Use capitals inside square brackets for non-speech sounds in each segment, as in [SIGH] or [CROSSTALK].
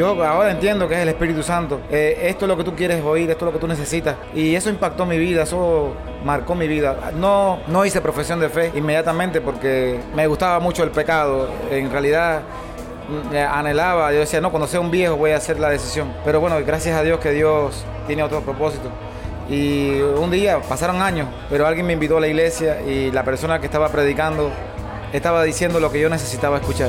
Yo ahora entiendo que es el Espíritu Santo. Eh, esto es lo que tú quieres oír, esto es lo que tú necesitas. Y eso impactó mi vida, eso marcó mi vida. No, no hice profesión de fe inmediatamente porque me gustaba mucho el pecado. En realidad mm, anhelaba, yo decía, no, cuando sea un viejo voy a hacer la decisión. Pero bueno, gracias a Dios que Dios tiene otro propósito. Y un día, pasaron años, pero alguien me invitó a la iglesia y la persona que estaba predicando estaba diciendo lo que yo necesitaba escuchar.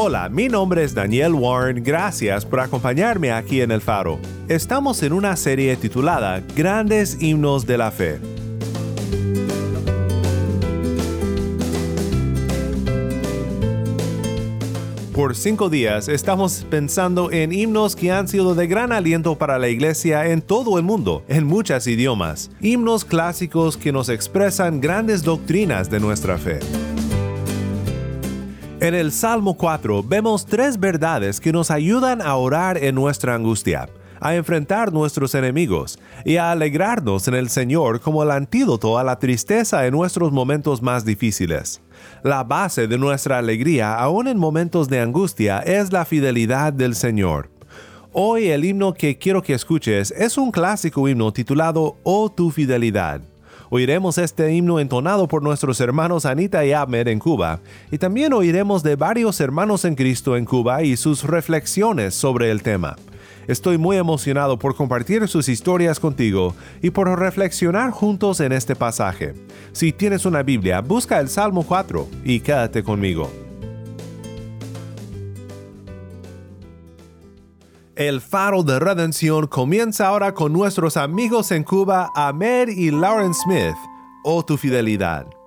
Hola, mi nombre es Daniel Warren, gracias por acompañarme aquí en El Faro. Estamos en una serie titulada Grandes Himnos de la Fe. Por cinco días estamos pensando en himnos que han sido de gran aliento para la iglesia en todo el mundo, en muchos idiomas. Himnos clásicos que nos expresan grandes doctrinas de nuestra fe. En el Salmo 4 vemos tres verdades que nos ayudan a orar en nuestra angustia, a enfrentar nuestros enemigos y a alegrarnos en el Señor como el antídoto a la tristeza en nuestros momentos más difíciles. La base de nuestra alegría, aun en momentos de angustia, es la fidelidad del Señor. Hoy el himno que quiero que escuches es un clásico himno titulado Oh tu fidelidad. Oiremos este himno entonado por nuestros hermanos Anita y Ahmed en Cuba, y también oiremos de varios hermanos en Cristo en Cuba y sus reflexiones sobre el tema. Estoy muy emocionado por compartir sus historias contigo y por reflexionar juntos en este pasaje. Si tienes una Biblia, busca el Salmo 4 y quédate conmigo. El faro de redención comienza ahora con nuestros amigos en Cuba, Ahmed y Lauren Smith. Oh tu fidelidad.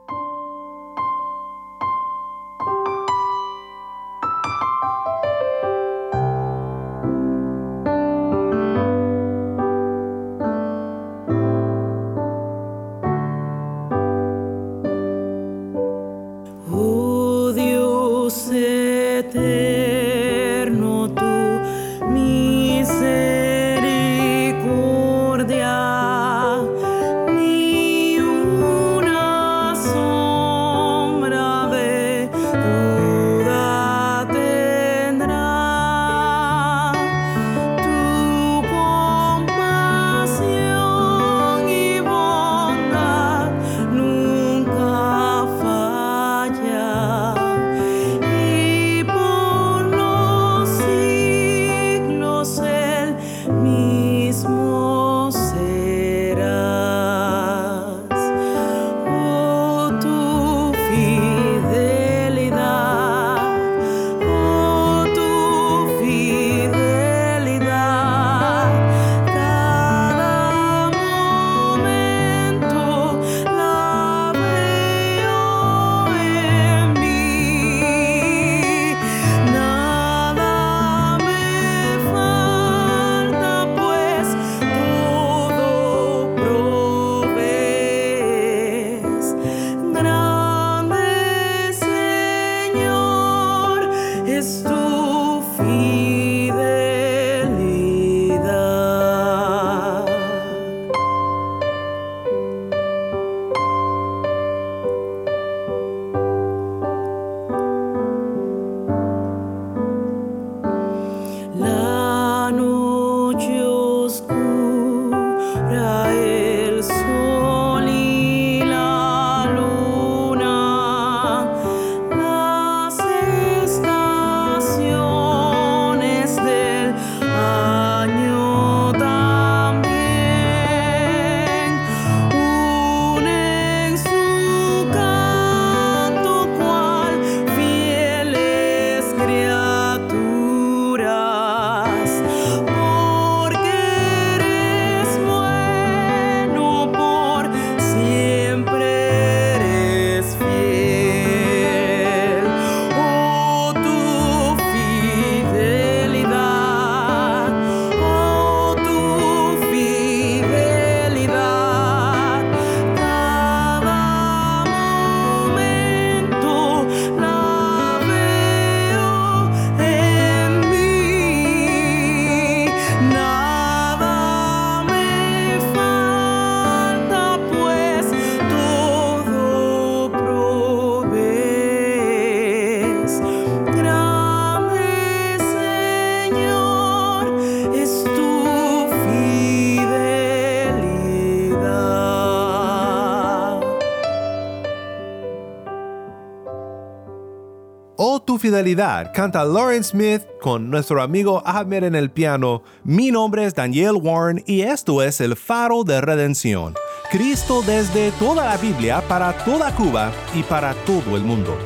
Canta Lauren Smith con nuestro amigo Ahmed en el piano. Mi nombre es Daniel Warren y esto es el faro de redención. Cristo desde toda la Biblia para toda Cuba y para todo el mundo.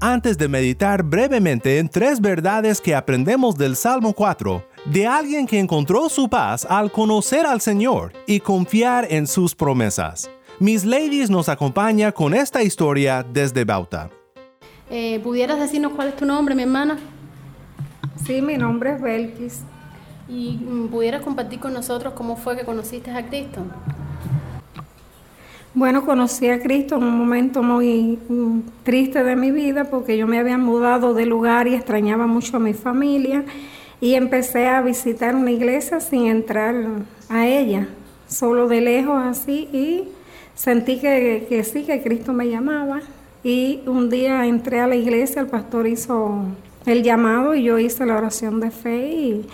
Antes de meditar brevemente en tres verdades que aprendemos del Salmo 4, de alguien que encontró su paz al conocer al Señor y confiar en sus promesas. Miss Ladies nos acompaña con esta historia desde Bauta. Eh, ¿Pudieras decirnos cuál es tu nombre, mi hermana? Sí, mi nombre es Belkis. ¿Y mm, pudieras compartir con nosotros cómo fue que conociste a Cristo? Bueno, conocí a Cristo en un momento muy mm, triste de mi vida porque yo me había mudado de lugar y extrañaba mucho a mi familia y empecé a visitar una iglesia sin entrar a ella, solo de lejos así y sentí que, que sí, que Cristo me llamaba y un día entré a la iglesia, el pastor hizo el llamado y yo hice la oración de fe y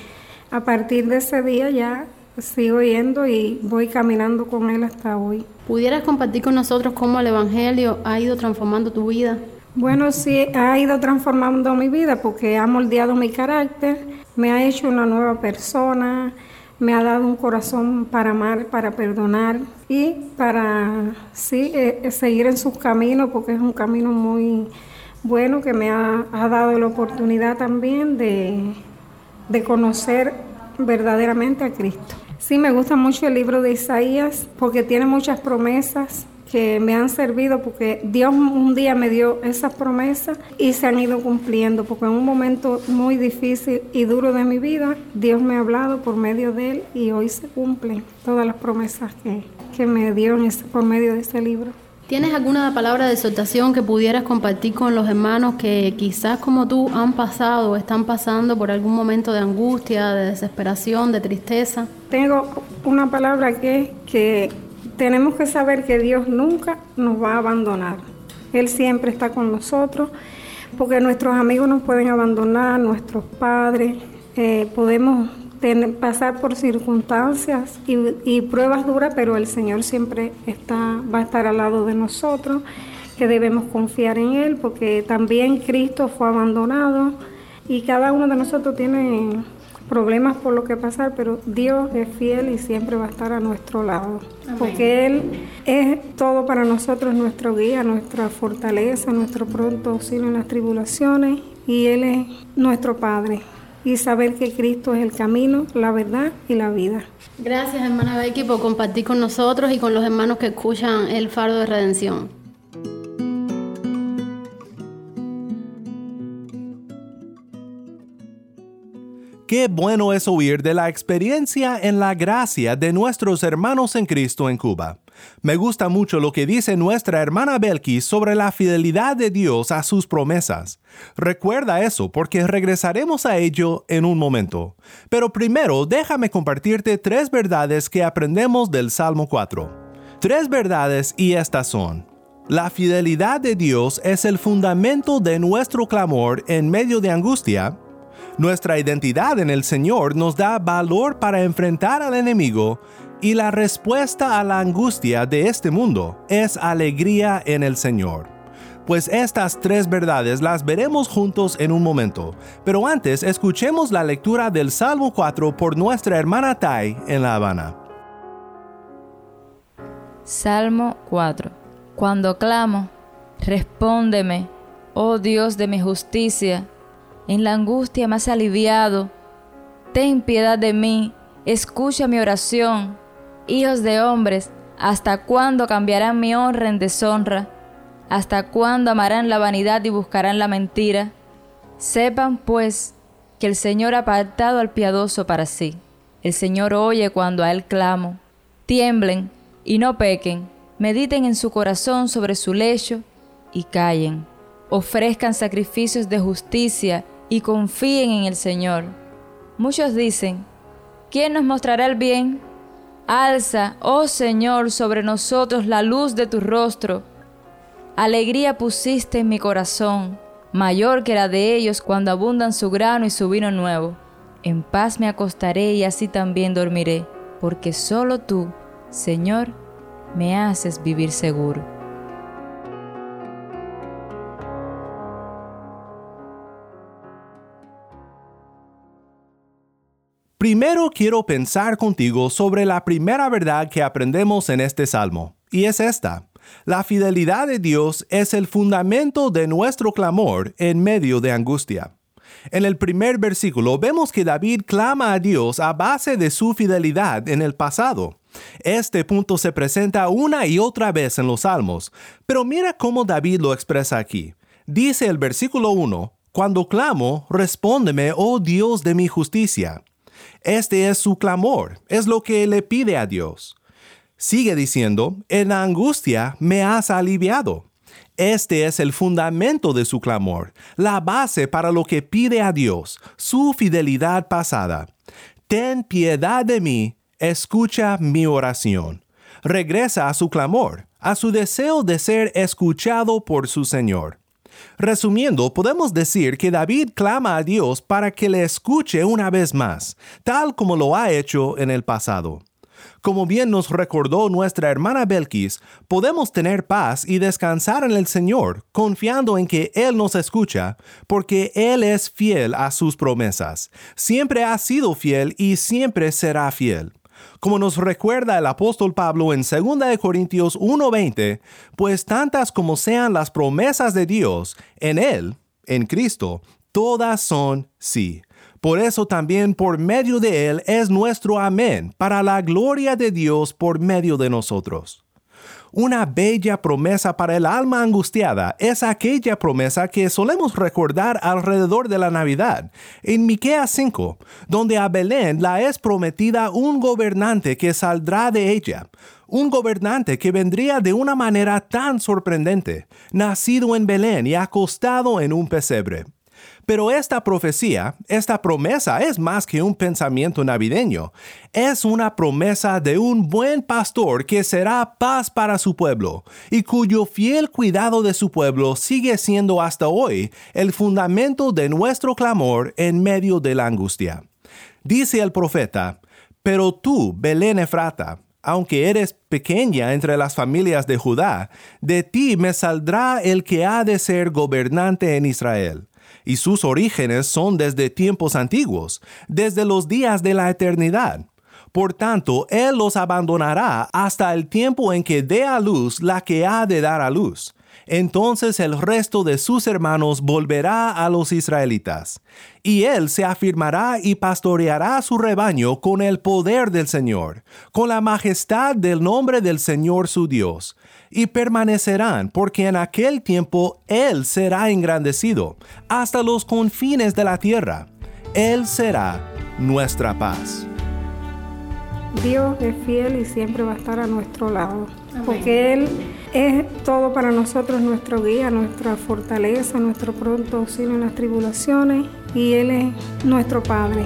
a partir de ese día ya sigo yendo y voy caminando con Él hasta hoy. ¿Pudieras compartir con nosotros cómo el Evangelio ha ido transformando tu vida? Bueno, sí, ha ido transformando mi vida porque ha moldeado mi carácter, me ha hecho una nueva persona, me ha dado un corazón para amar, para perdonar y para sí, eh, seguir en sus caminos porque es un camino muy bueno que me ha, ha dado la oportunidad también de, de conocer verdaderamente a Cristo. Sí, me gusta mucho el libro de Isaías porque tiene muchas promesas que me han servido porque Dios un día me dio esas promesas y se han ido cumpliendo porque en un momento muy difícil y duro de mi vida Dios me ha hablado por medio de él y hoy se cumplen todas las promesas que, que me dio en ese, por medio de este libro. ¿Tienes alguna palabra de exhortación que pudieras compartir con los hermanos que quizás como tú han pasado o están pasando por algún momento de angustia, de desesperación, de tristeza? Tengo una palabra que que tenemos que saber que Dios nunca nos va a abandonar. Él siempre está con nosotros, porque nuestros amigos nos pueden abandonar, nuestros padres, eh, podemos pasar por circunstancias y, y, pruebas duras, pero el Señor siempre está, va a estar al lado de nosotros, que debemos confiar en Él, porque también Cristo fue abandonado y cada uno de nosotros tiene problemas por lo que pasar, pero Dios es fiel y siempre va a estar a nuestro lado, Amén. porque Él es todo para nosotros, nuestro guía, nuestra fortaleza, nuestro pronto auxilio en las tribulaciones y Él es nuestro Padre y saber que Cristo es el camino, la verdad y la vida. Gracias, hermana Becky, por compartir con nosotros y con los hermanos que escuchan el Faro de Redención. Qué bueno es oír de la experiencia en la gracia de nuestros hermanos en Cristo en Cuba. Me gusta mucho lo que dice nuestra hermana Belkis sobre la fidelidad de Dios a sus promesas. Recuerda eso porque regresaremos a ello en un momento. Pero primero déjame compartirte tres verdades que aprendemos del Salmo 4. Tres verdades y estas son. La fidelidad de Dios es el fundamento de nuestro clamor en medio de angustia. Nuestra identidad en el Señor nos da valor para enfrentar al enemigo y la respuesta a la angustia de este mundo es alegría en el Señor. Pues estas tres verdades las veremos juntos en un momento, pero antes escuchemos la lectura del Salmo 4 por nuestra hermana Tai en La Habana. Salmo 4 Cuando clamo, respóndeme, oh Dios de mi justicia, en la angustia más aliviado, ten piedad de mí, escucha mi oración, hijos de hombres, ¿hasta cuándo cambiarán mi honra en deshonra? ¿Hasta cuándo amarán la vanidad y buscarán la mentira? Sepan, pues, que el Señor ha apartado al piadoso para sí. El Señor oye cuando a Él clamo. Tiemblen y no pequen, mediten en su corazón sobre su lecho y callen. Ofrezcan sacrificios de justicia y confíen en el Señor. Muchos dicen, ¿quién nos mostrará el bien? Alza, oh Señor, sobre nosotros la luz de tu rostro. Alegría pusiste en mi corazón, mayor que la de ellos cuando abundan su grano y su vino nuevo. En paz me acostaré y así también dormiré, porque solo tú, Señor, me haces vivir seguro. Primero quiero pensar contigo sobre la primera verdad que aprendemos en este salmo, y es esta. La fidelidad de Dios es el fundamento de nuestro clamor en medio de angustia. En el primer versículo vemos que David clama a Dios a base de su fidelidad en el pasado. Este punto se presenta una y otra vez en los salmos, pero mira cómo David lo expresa aquí. Dice el versículo 1, Cuando clamo, respóndeme, oh Dios de mi justicia. Este es su clamor, es lo que le pide a Dios. Sigue diciendo, en la angustia me has aliviado. Este es el fundamento de su clamor, la base para lo que pide a Dios, su fidelidad pasada. Ten piedad de mí, escucha mi oración. Regresa a su clamor, a su deseo de ser escuchado por su Señor. Resumiendo, podemos decir que David clama a Dios para que le escuche una vez más, tal como lo ha hecho en el pasado. Como bien nos recordó nuestra hermana Belkis, podemos tener paz y descansar en el Señor, confiando en que Él nos escucha, porque Él es fiel a sus promesas. Siempre ha sido fiel y siempre será fiel. Como nos recuerda el apóstol Pablo en 2 Corintios 1:20, pues tantas como sean las promesas de Dios, en Él, en Cristo, todas son sí por eso también por medio de Él es nuestro amén, para la gloria de Dios por medio de nosotros. Una bella promesa para el alma angustiada es aquella promesa que solemos recordar alrededor de la Navidad, en Miqueas 5, donde a Belén la es prometida un gobernante que saldrá de ella, un gobernante que vendría de una manera tan sorprendente, nacido en Belén y acostado en un pesebre. Pero esta profecía, esta promesa es más que un pensamiento navideño. Es una promesa de un buen pastor que será paz para su pueblo y cuyo fiel cuidado de su pueblo sigue siendo hasta hoy el fundamento de nuestro clamor en medio de la angustia. Dice el profeta, pero tú, Belén Efrata, aunque eres pequeña entre las familias de Judá, de ti me saldrá el que ha de ser gobernante en Israel y sus orígenes son desde tiempos antiguos, desde los días de la eternidad. Por tanto, Él los abandonará hasta el tiempo en que dé a luz la que ha de dar a luz. Entonces el resto de sus hermanos volverá a los israelitas, y Él se afirmará y pastoreará su rebaño con el poder del Señor, con la majestad del nombre del Señor su Dios y permanecerán, porque en aquel tiempo Él será engrandecido hasta los confines de la tierra. Él será nuestra paz. Dios es fiel y siempre va a estar a nuestro lado, porque Él es todo para nosotros, nuestro guía, nuestra fortaleza, nuestro pronto auxilio en las tribulaciones, y Él es nuestro Padre.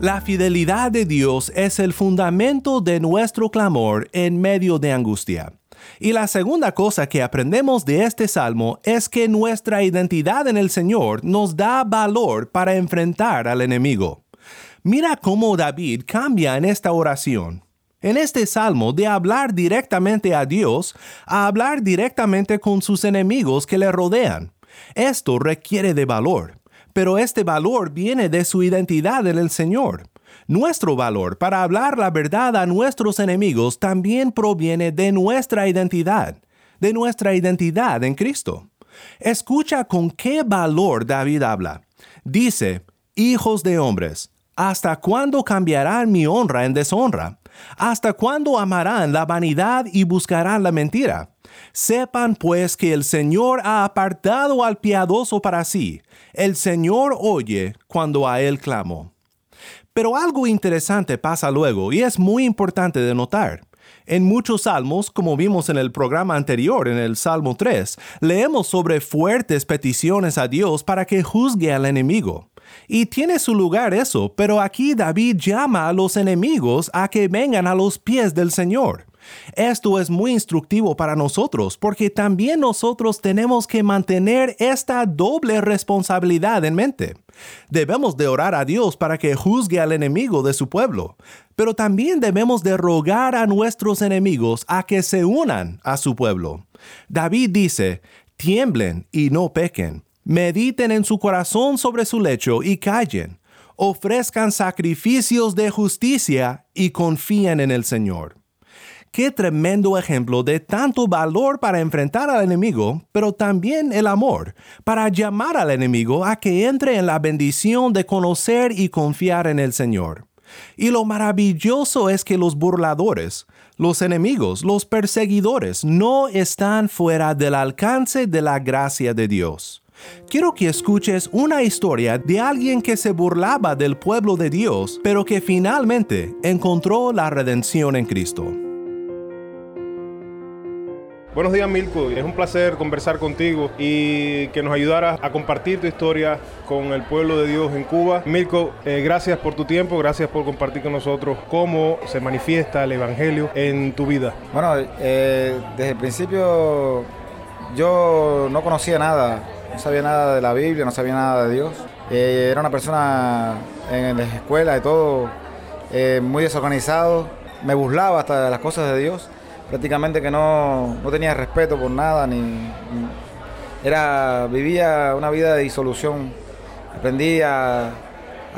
La fidelidad de Dios es el fundamento de nuestro clamor en medio de angustia. Y la segunda cosa que aprendemos de este salmo es que nuestra identidad en el Señor nos da valor para enfrentar al enemigo. Mira cómo David cambia en esta oración. En este salmo de hablar directamente a Dios a hablar directamente con sus enemigos que le rodean. Esto requiere de valor pero este valor viene de su identidad en el Señor. Nuestro valor para hablar la verdad a nuestros enemigos también proviene de nuestra identidad, de nuestra identidad en Cristo. Escucha con qué valor David habla. Dice, hijos de hombres, ¿hasta cuándo cambiarán mi honra en deshonra? ¿Hasta cuándo amarán la vanidad y buscarán la mentira? Sepan pues que el Señor ha apartado al piadoso para sí. El Señor oye cuando a Él clamo. Pero algo interesante pasa luego y es muy importante de notar. En muchos salmos, como vimos en el programa anterior, en el Salmo 3, leemos sobre fuertes peticiones a Dios para que juzgue al enemigo. Y tiene su lugar eso, pero aquí David llama a los enemigos a que vengan a los pies del Señor. Esto es muy instructivo para nosotros porque también nosotros tenemos que mantener esta doble responsabilidad en mente. Debemos de orar a Dios para que juzgue al enemigo de su pueblo, pero también debemos de rogar a nuestros enemigos a que se unan a su pueblo. David dice, tiemblen y no pequen. Mediten en su corazón sobre su lecho y callen. Ofrezcan sacrificios de justicia y confíen en el Señor. Qué tremendo ejemplo de tanto valor para enfrentar al enemigo, pero también el amor, para llamar al enemigo a que entre en la bendición de conocer y confiar en el Señor. Y lo maravilloso es que los burladores, los enemigos, los perseguidores no están fuera del alcance de la gracia de Dios. Quiero que escuches una historia de alguien que se burlaba del pueblo de Dios, pero que finalmente encontró la redención en Cristo. Buenos días Milko, es un placer conversar contigo y que nos ayudaras a compartir tu historia con el pueblo de Dios en Cuba. Milko, eh, gracias por tu tiempo, gracias por compartir con nosotros cómo se manifiesta el Evangelio en tu vida. Bueno, eh, desde el principio yo no conocía nada, no sabía nada de la Biblia, no sabía nada de Dios. Eh, era una persona en la escuela y todo muy desorganizado, me burlaba hasta de las cosas de Dios prácticamente que no, tenía respeto por nada, ni, era, vivía una vida de disolución. Aprendí a,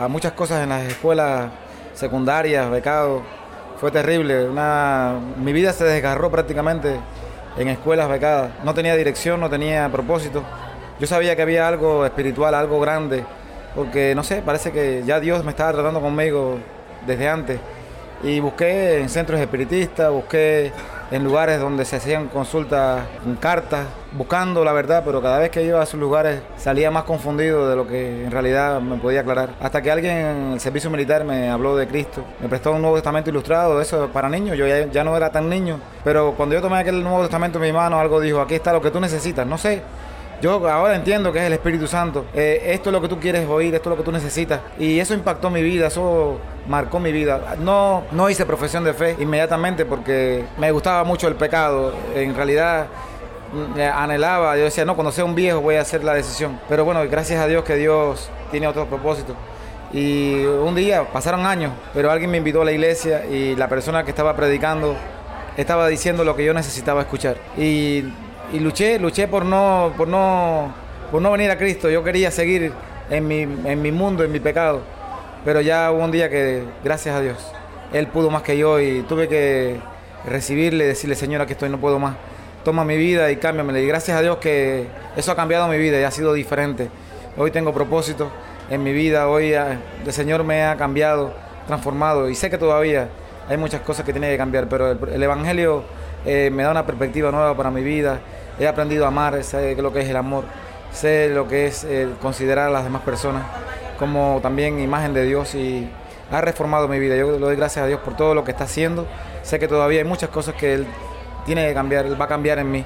muchas cosas en las escuelas secundarias, becados. Fue terrible. Una, mi vida se desgarró prácticamente en escuelas becadas. No tenía dirección, no tenía propósito. Yo sabía que había algo espiritual, algo grande, porque no sé, parece que ya Dios me estaba tratando conmigo desde antes. Y busqué en centros espiritistas, busqué en lugares donde se hacían consultas con cartas, buscando la verdad, pero cada vez que iba a esos lugares salía más confundido de lo que en realidad me podía aclarar. Hasta que alguien en el servicio militar me habló de Cristo, me prestó un Nuevo Testamento ilustrado, eso para niños, yo ya, no era tan niño, pero cuando yo tomé aquel Nuevo Testamento en mi mano, algo dijo, aquí está lo que tú necesitas, no sé, yo ahora entiendo que es el Espíritu Santo. Eh, esto es lo que tú quieres oír, esto es lo que tú necesitas. Y eso impactó mi vida, eso marcó mi vida. No, no hice profesión de fe inmediatamente porque me gustaba mucho el pecado. En realidad mm, anhelaba, yo decía, no, cuando sea un viejo voy a hacer la decisión. Pero bueno, gracias a Dios que Dios tiene otro propósito. Y un día, pasaron años, pero alguien me invitó a la iglesia y la persona que estaba predicando estaba diciendo lo que yo necesitaba escuchar. Y y luché, luché por no, por no, por no venir a Cristo. Yo quería seguir en mi, en mi mundo, en mi pecado. Pero ya hubo un día que, gracias a Dios, Él pudo más que yo y tuve que recibirle, decirle, Señor, aquí estoy, no puedo más. Toma mi vida y cámbiamela. Y gracias a Dios que eso ha cambiado mi vida y ha sido diferente. Hoy tengo propósito en mi vida, hoy ah, el Señor me ha cambiado, transformado y sé que todavía hay muchas cosas que tiene que cambiar, pero el Evangelio eh, me da una perspectiva nueva para mi vida. He aprendido a amar, sé lo que es el amor, sé lo que es eh, considerar a las demás personas como también imagen de Dios y ha reformado mi vida. Yo le doy gracias a Dios por todo lo que está haciendo. Sé que todavía hay muchas cosas que Él tiene que cambiar, Él va a cambiar en mí.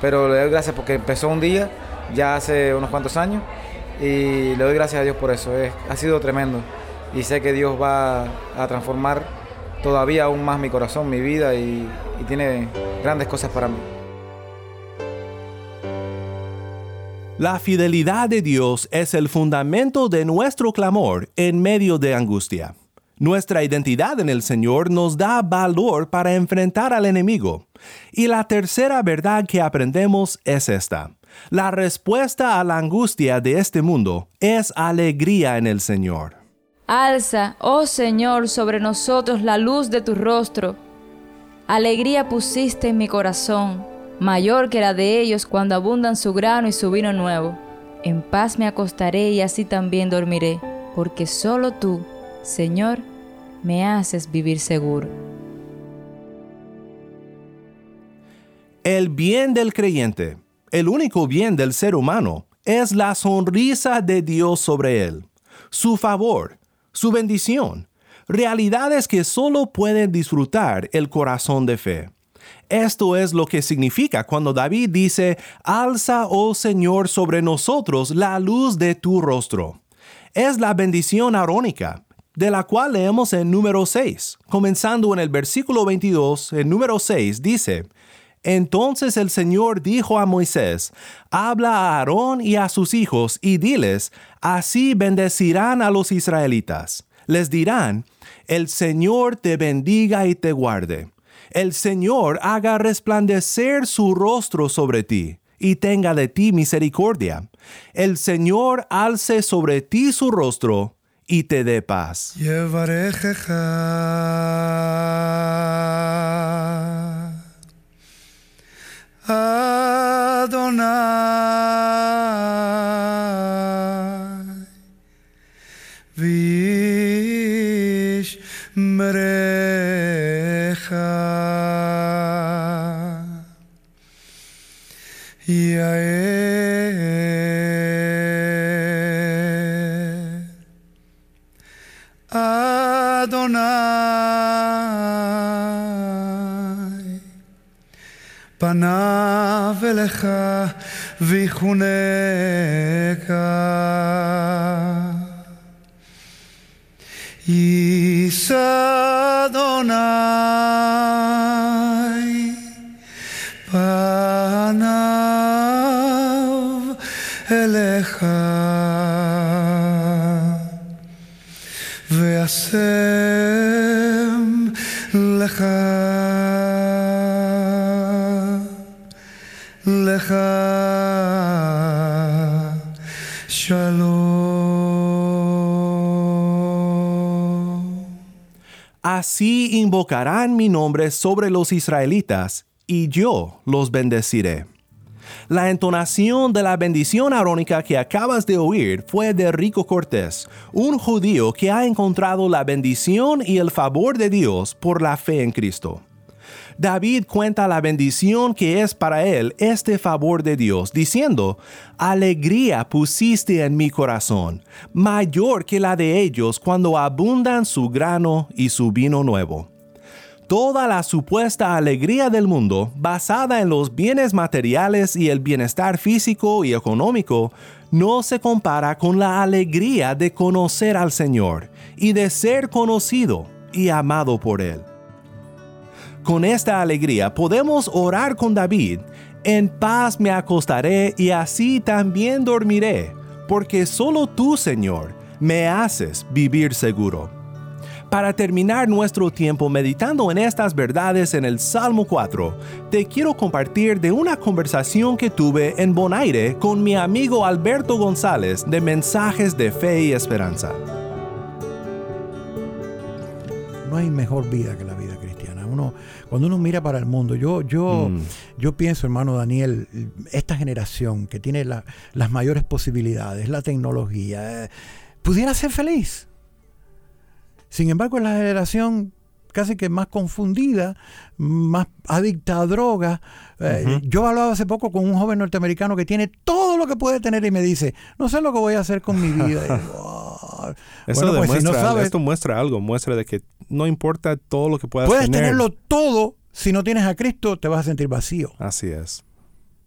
Pero le doy gracias porque empezó un día, ya hace unos cuantos años, y le doy gracias a Dios por eso. ha sido tremendo. Y sé que Dios va a transformar todavía aún más mi corazón, mi vida y, tiene grandes cosas para mí. La fidelidad de Dios es el fundamento de nuestro clamor en medio de angustia. Nuestra identidad en el Señor nos da valor para enfrentar al enemigo. Y la tercera verdad que aprendemos es esta. La respuesta a la angustia de este mundo es alegría en el Señor. Alza, oh Señor, sobre nosotros la luz de tu rostro. Alegría pusiste en mi corazón, mayor que la de ellos cuando abundan su grano y su vino nuevo. En paz me acostaré y así también dormiré, porque solo tú, Señor, me haces vivir seguro. El bien del creyente, el único bien del ser humano, es la sonrisa de Dios sobre él, su favor, su bendición, realidades que solo pueden disfrutar el corazón de fe. Esto es lo que significa cuando David dice, Alza, oh Señor, sobre nosotros la luz de tu rostro. Es la bendición arónica, de la cual leemos en número 6. Comenzando en el versículo 22, el número 6 dice, entonces el Señor dijo a Moisés, Habla a Aarón y a sus hijos y diles, Así bendecirán a los israelitas. Les dirán, El Señor te bendiga y te guarde. El Señor haga resplandecer su rostro sobre ti y tenga de ti misericordia. El Señor alce sobre ti su rostro y te dé paz. Adonai פניו אליך ויחונקה. יישא אדוני פניו אליך וישם לך Así invocarán mi nombre sobre los israelitas, y yo los bendeciré. La entonación de la bendición arónica que acabas de oír fue de Rico Cortés, un judío que ha encontrado la bendición y el favor de Dios por la fe en Cristo. David cuenta la bendición que es para él este favor de Dios, diciendo, Alegría pusiste en mi corazón, mayor que la de ellos cuando abundan su grano y su vino nuevo. Toda la supuesta alegría del mundo, basada en los bienes materiales y el bienestar físico y económico, no se compara con la alegría de conocer al Señor y de ser conocido y amado por Él. Con esta alegría podemos orar con David, en paz me acostaré y así también dormiré, porque solo tú, Señor, me haces vivir seguro. Para terminar nuestro tiempo meditando en estas verdades en el Salmo 4, te quiero compartir de una conversación que tuve en Bonaire con mi amigo Alberto González de Mensajes de Fe y Esperanza. No hay mejor vida que la. Uno, cuando uno mira para el mundo, yo, yo, Mm. yo pienso, hermano Daniel, esta generación que tiene la- las mayores posibilidades, la tecnología, eh, pudiera ser feliz. Sin embargo, es la generación casi que más confundida, más adicta a drogas. Eh, Ujú. Yo hablaba hace poco con un joven norteamericano que tiene todo lo que puede tener y me dice, no sé lo que voy a hacer con mi vida. [LAUGHS] Y yo, "Ah". Eso Bueno, pues, si no demuestra, sabes- esto muestra algo, muestra de que no importa todo lo que puedas Puedes tener. tenerlo todo, si no tienes a Cristo te vas a sentir vacío. Así es.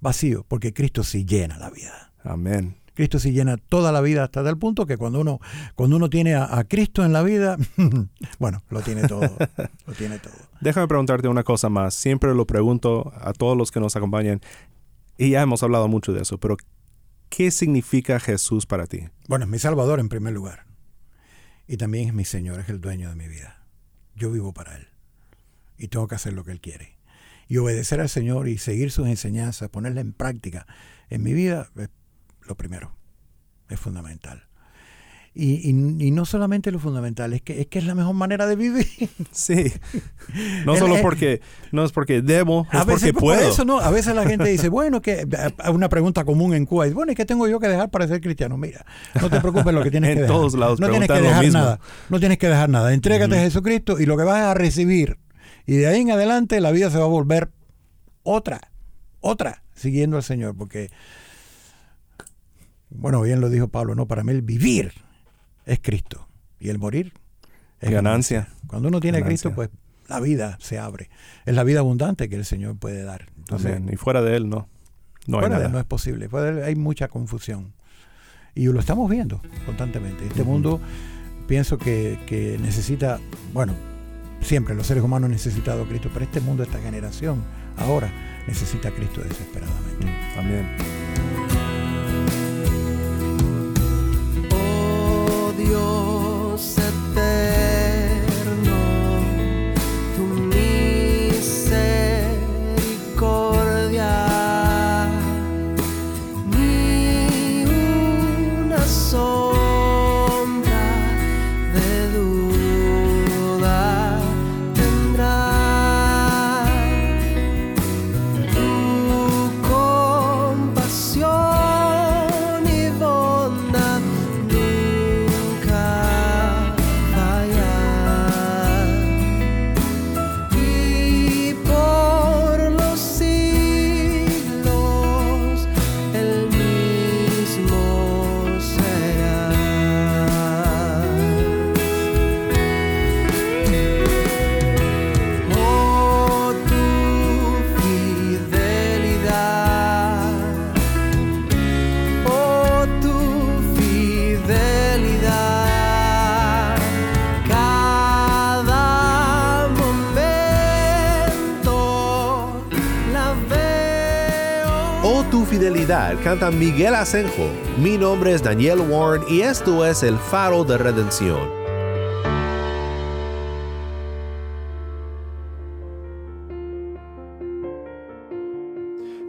Vacío, porque Cristo sí llena la vida. Amén. Cristo sí llena toda la vida hasta tal punto que cuando uno, cuando uno tiene a, a Cristo en la vida, [LAUGHS] bueno, lo tiene todo. [LAUGHS] lo tiene todo. Déjame preguntarte una cosa más. Siempre lo pregunto a todos los que nos acompañan, y ya hemos hablado mucho de eso, pero ¿qué significa Jesús para ti? Bueno, es mi Salvador en primer lugar. Y también es mi Señor, es el dueño de mi vida. Yo vivo para Él. Y tengo que hacer lo que Él quiere. Y obedecer al Señor y seguir sus enseñanzas, ponerla en práctica en mi vida, es lo primero. Es fundamental. Y, y- y no solamente lo fundamental, es que, es que es la mejor manera de vivir. [LAUGHS] Sí. [LAUGHS] No solo porque no es porque debo, es A veces, porque por puedo. eso, ¿no? A veces la gente dice, [LAUGHS] bueno, que una pregunta común en Cuba es, bueno, ¿y qué tengo yo que dejar para ser cristiano? Mira, no te preocupes lo que tienes En que dejar. todos lados no tienes que dejar nada. No tienes que dejar nada. Entrégate Ujú. a Jesucristo y lo que vas a recibir. Y de ahí en adelante la vida se va a volver otra, otra, siguiendo al Señor. Porque, bueno, bien lo dijo Pablo, ¿no? Para mí el vivir es Cristo y el morir es Ganancia. Cuando uno tiene a. Cristo, pues la vida se abre. Es la vida abundante que el Señor puede dar. Entonces, Amén. Y fuera de él, no. No hay fuera de él no es posible. Fuera de él hay mucha confusión. Y lo estamos viendo constantemente. Este mundo pienso que, que necesita, bueno, siempre los seres humanos han necesitado a Cristo, pero este mundo, esta generación, ahora necesita a Cristo desesperadamente. Amén. Dios canta Miguel Asenjo. Mi nombre es Daniel Warren y esto es el faro de redención.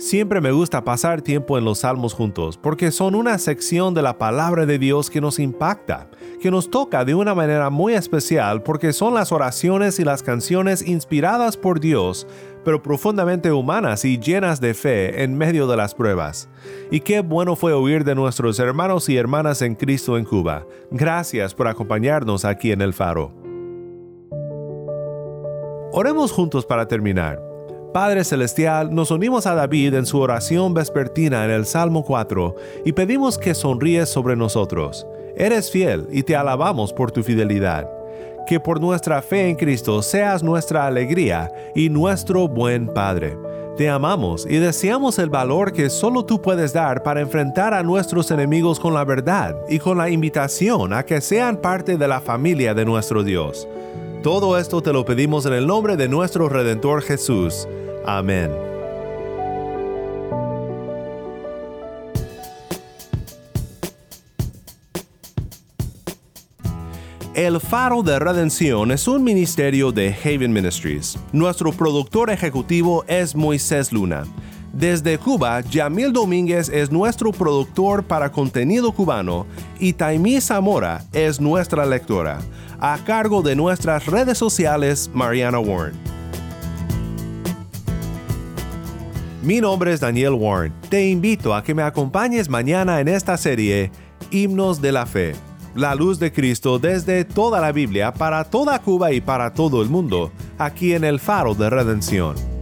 Siempre me gusta pasar tiempo en los salmos juntos porque son una sección de la palabra de Dios que nos impacta, que nos toca de una manera muy especial porque son las oraciones y las canciones inspiradas por Dios, pero profundamente humanas y llenas de fe en medio de las pruebas. Y qué bueno fue oír de nuestros hermanos y hermanas en Cristo en Cuba. Gracias por acompañarnos aquí en el faro. Oremos juntos para terminar. Padre Celestial, nos unimos a David en su oración vespertina en el Salmo 4 y pedimos que sonríes sobre nosotros. Eres fiel y te alabamos por tu fidelidad. Que por nuestra fe en Cristo seas nuestra alegría y nuestro buen Padre. Te amamos y deseamos el valor que solo tú puedes dar para enfrentar a nuestros enemigos con la verdad y con la invitación a que sean parte de la familia de nuestro Dios. Todo esto te lo pedimos en el nombre de nuestro Redentor Jesús. Amén. El Faro de Redención es un ministerio de Haven Ministries. Nuestro productor ejecutivo es Moisés Luna. Desde Cuba, Yamil Domínguez es nuestro productor para contenido cubano y Taimí Zamora es nuestra lectora, a cargo de nuestras redes sociales Mariana Warren. Mi nombre es Daniel Warren. Te invito a que me acompañes mañana en esta serie Himnos de la Fe, la luz de Cristo desde toda la Biblia para toda Cuba y para todo el mundo, aquí en el Faro de Redención.